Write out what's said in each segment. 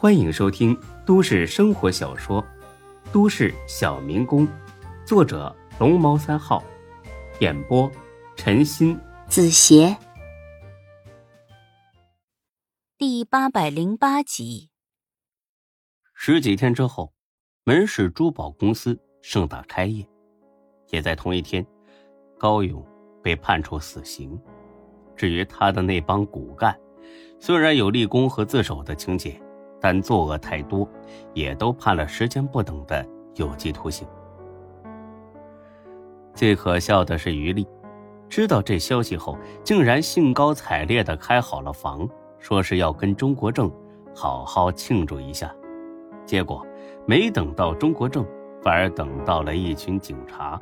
欢迎收听都市生活小说《都市小民工》，作者龙猫三号，演播陈鑫、子邪，第八百零八集。十几天之后，门市珠宝公司盛大开业，也在同一天，高勇被判处死刑。至于他的那帮骨干，虽然有立功和自首的情节。但作恶太多，也都判了时间不等的有期徒刑。最可笑的是于丽，知道这消息后，竟然兴高采烈的开好了房，说是要跟钟国正好好庆祝一下。结果没等到钟国正，反而等到了一群警察。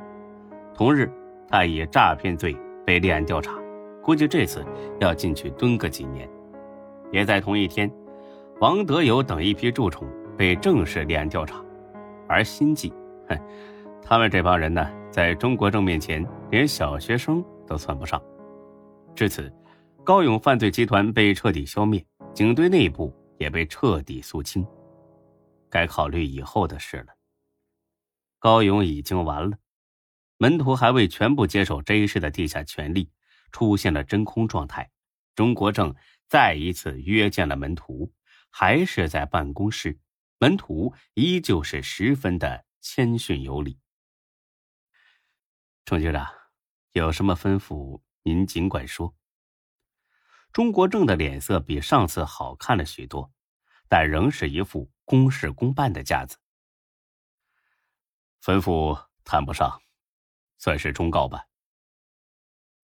同日，他以诈骗罪被立案调查，估计这次要进去蹲个几年。也在同一天。王德友等一批蛀虫被正式立案调查，而心计，哼，他们这帮人呢，在中国政面前连小学生都算不上。至此，高勇犯罪集团被彻底消灭，警队内部也被彻底肃清。该考虑以后的事了。高勇已经完了，门徒还未全部接手这一事的地下权力，出现了真空状态。中国正再一次约见了门徒。还是在办公室，门徒依旧是十分的谦逊有礼。程局长，有什么吩咐您尽管说。钟国正的脸色比上次好看了许多，但仍是一副公事公办的架子。吩咐谈不上，算是忠告吧。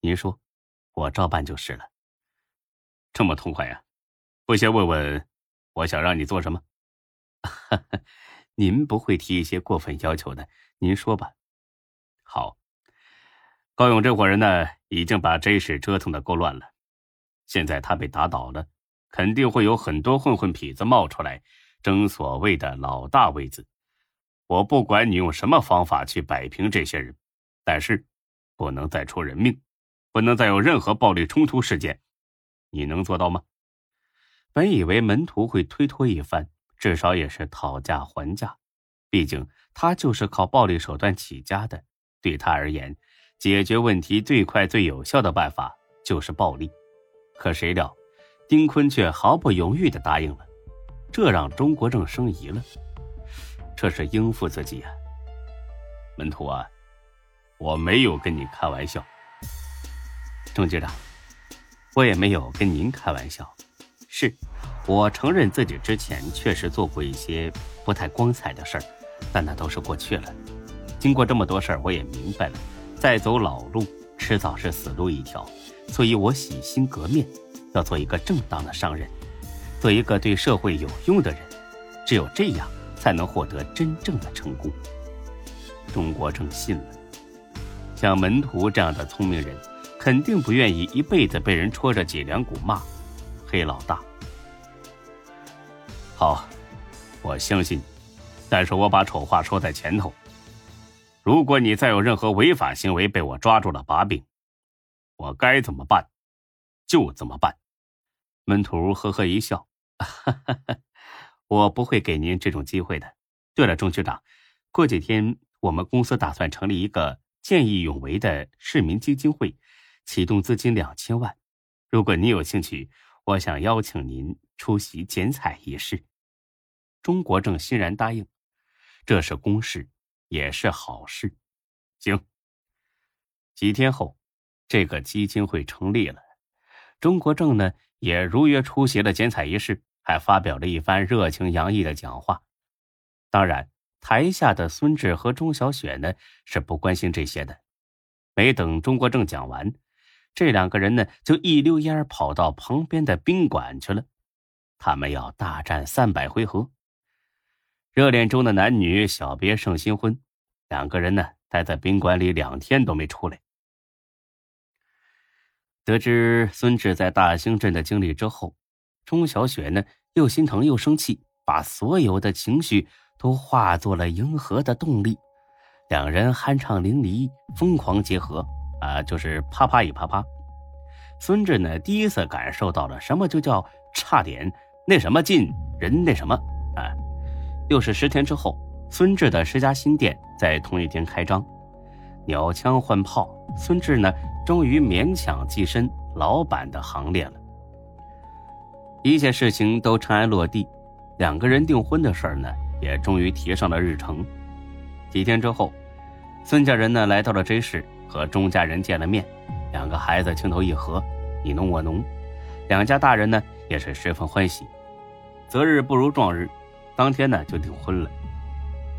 您说，我照办就是了。这么痛快呀？不先问问？我想让你做什么？您不会提一些过分要求的，您说吧。好，高勇这伙人呢，已经把 J 市折腾的够乱了。现在他被打倒了，肯定会有很多混混痞子冒出来，争所谓的老大位子。我不管你用什么方法去摆平这些人，但是不能再出人命，不能再有任何暴力冲突事件。你能做到吗？本以为门徒会推脱一番，至少也是讨价还价。毕竟他就是靠暴力手段起家的，对他而言，解决问题最快最有效的办法就是暴力。可谁料，丁坤却毫不犹豫地答应了，这让钟国正生疑了。这是应付自己啊，门徒啊，我没有跟你开玩笑。钟局长，我也没有跟您开玩笑。是，我承认自己之前确实做过一些不太光彩的事儿，但那都是过去了。经过这么多事儿，我也明白了，再走老路，迟早是死路一条。所以我洗心革面，要做一个正当的商人，做一个对社会有用的人。只有这样，才能获得真正的成功。钟国正信了，像门徒这样的聪明人，肯定不愿意一辈子被人戳着脊梁骨骂。黑老大，好，我相信你，但是我把丑话说在前头。如果你再有任何违法行为被我抓住了把柄，我该怎么办，就怎么办。门徒呵呵一笑，我不会给您这种机会的。对了，钟局长，过几天我们公司打算成立一个见义勇为的市民基金会，启动资金两千万，如果你有兴趣。我想邀请您出席剪彩仪式。钟国正欣然答应，这是公事，也是好事。行。几天后，这个基金会成立了，钟国正呢也如约出席了剪彩仪式，还发表了一番热情洋溢的讲话。当然，台下的孙志和钟小雪呢是不关心这些的。没等钟国正讲完。这两个人呢，就一溜烟跑到旁边的宾馆去了。他们要大战三百回合。热恋中的男女小别胜新婚，两个人呢待在宾馆里两天都没出来。得知孙志在大兴镇的经历之后，钟小雪呢又心疼又生气，把所有的情绪都化作了迎合的动力。两人酣畅淋漓，疯狂结合。啊，就是啪啪一啪啪。孙志呢，第一次感受到了什么就叫差点那什么进人那什么啊。又是十天之后，孙志的十家新店在同一天开张，鸟枪换炮，孙志呢终于勉强跻身老板的行列了。一切事情都尘埃落定，两个人订婚的事儿呢也终于提上了日程。几天之后，孙家人呢来到了 J 市和钟家人见了面，两个孩子情投意合，你侬我侬，两家大人呢也是十分欢喜。择日不如撞日。当天呢就订婚了，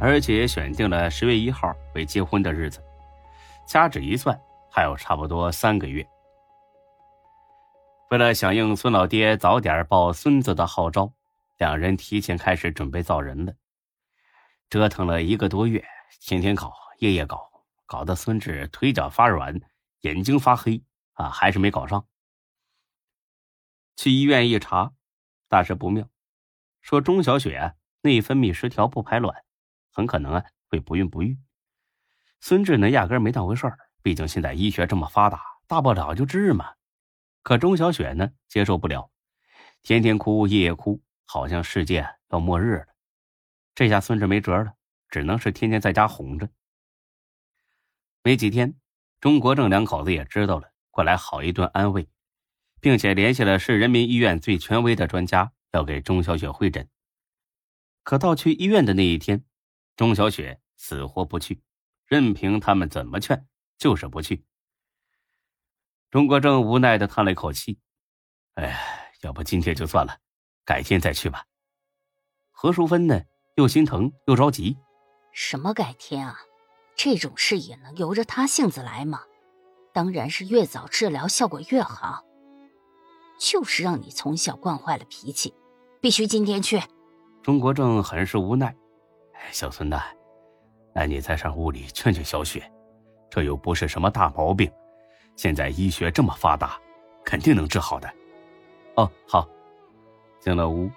而且选定了十月一号为结婚的日子。掐指一算，还有差不多三个月。为了响应孙老爹早点抱孙子的号召，两人提前开始准备造人了。折腾了一个多月，天天搞，夜夜搞，搞得孙志腿脚发软，眼睛发黑，啊，还是没搞上。去医院一查，大事不妙，说钟小雪。啊内分泌失调不排卵，很可能啊会不孕不育。孙志呢压根没当回事儿，毕竟现在医学这么发达，大不了就治嘛。可钟小雪呢接受不了，天天哭夜夜哭，好像世界要末日了。这下孙志没辙了，只能是天天在家哄着。没几天，钟国正两口子也知道了，过来好一顿安慰，并且联系了市人民医院最权威的专家，要给钟小雪会诊。可到去医院的那一天，钟小雪死活不去，任凭他们怎么劝，就是不去。钟国正无奈的叹了一口气：“哎，要不今天就算了，改天再去吧。”何淑芬呢，又心疼又着急：“什么改天啊？这种事也能由着他性子来吗？当然是越早治疗效果越好。就是让你从小惯坏了脾气，必须今天去。”钟国正很是无奈，小孙子，那你再上屋里劝劝小雪，这又不是什么大毛病，现在医学这么发达，肯定能治好的。哦，好。进了屋，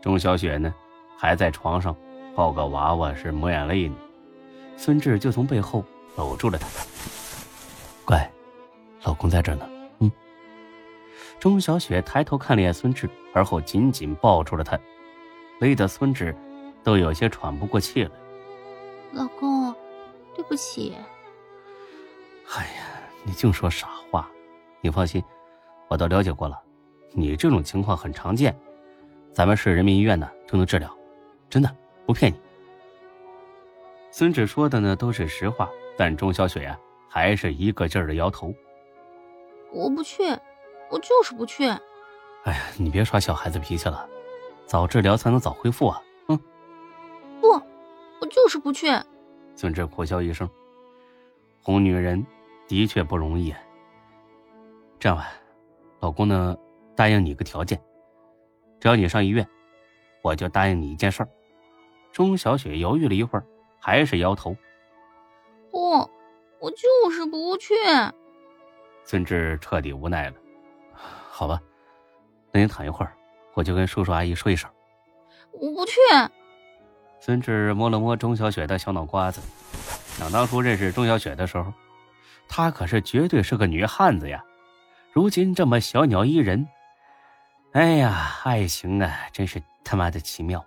钟小雪呢，还在床上抱个娃娃是抹眼泪呢。孙志就从背后搂住了她，乖，老公在这呢。嗯。钟小雪抬头看了眼孙志，而后紧紧抱住了他。累得孙志都有些喘不过气来。老公，对不起。哎呀，你净说傻话。你放心，我都了解过了，你这种情况很常见，咱们市人民医院呢就能治疗，真的不骗你。孙志说的呢都是实话，但钟小雪呀还是一个劲儿的摇头。我不去，我就是不去。哎呀，你别耍小孩子脾气了。早治疗才能早恢复啊！嗯，不，我就是不去。孙志苦笑一声，哄女人的确不容易。这样吧，老公呢，答应你个条件，只要你上医院，我就答应你一件事儿。钟小雪犹豫了一会儿，还是摇头。不，我就是不去。孙志彻底无奈了。好吧，那你躺一会儿。我就跟叔叔阿姨说一声，我不去。孙志摸了摸钟小雪的小脑瓜子，想当初认识钟小雪的时候，她可是绝对是个女汉子呀。如今这么小鸟依人，哎呀，爱情啊，真是他妈的奇妙。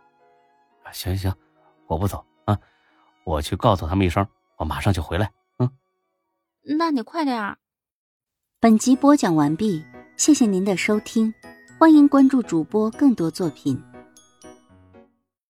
行行行，我不走啊，我去告诉他们一声，我马上就回来。嗯，那你快点。本集播讲完毕，谢谢您的收听。欢迎关注主播更多作品。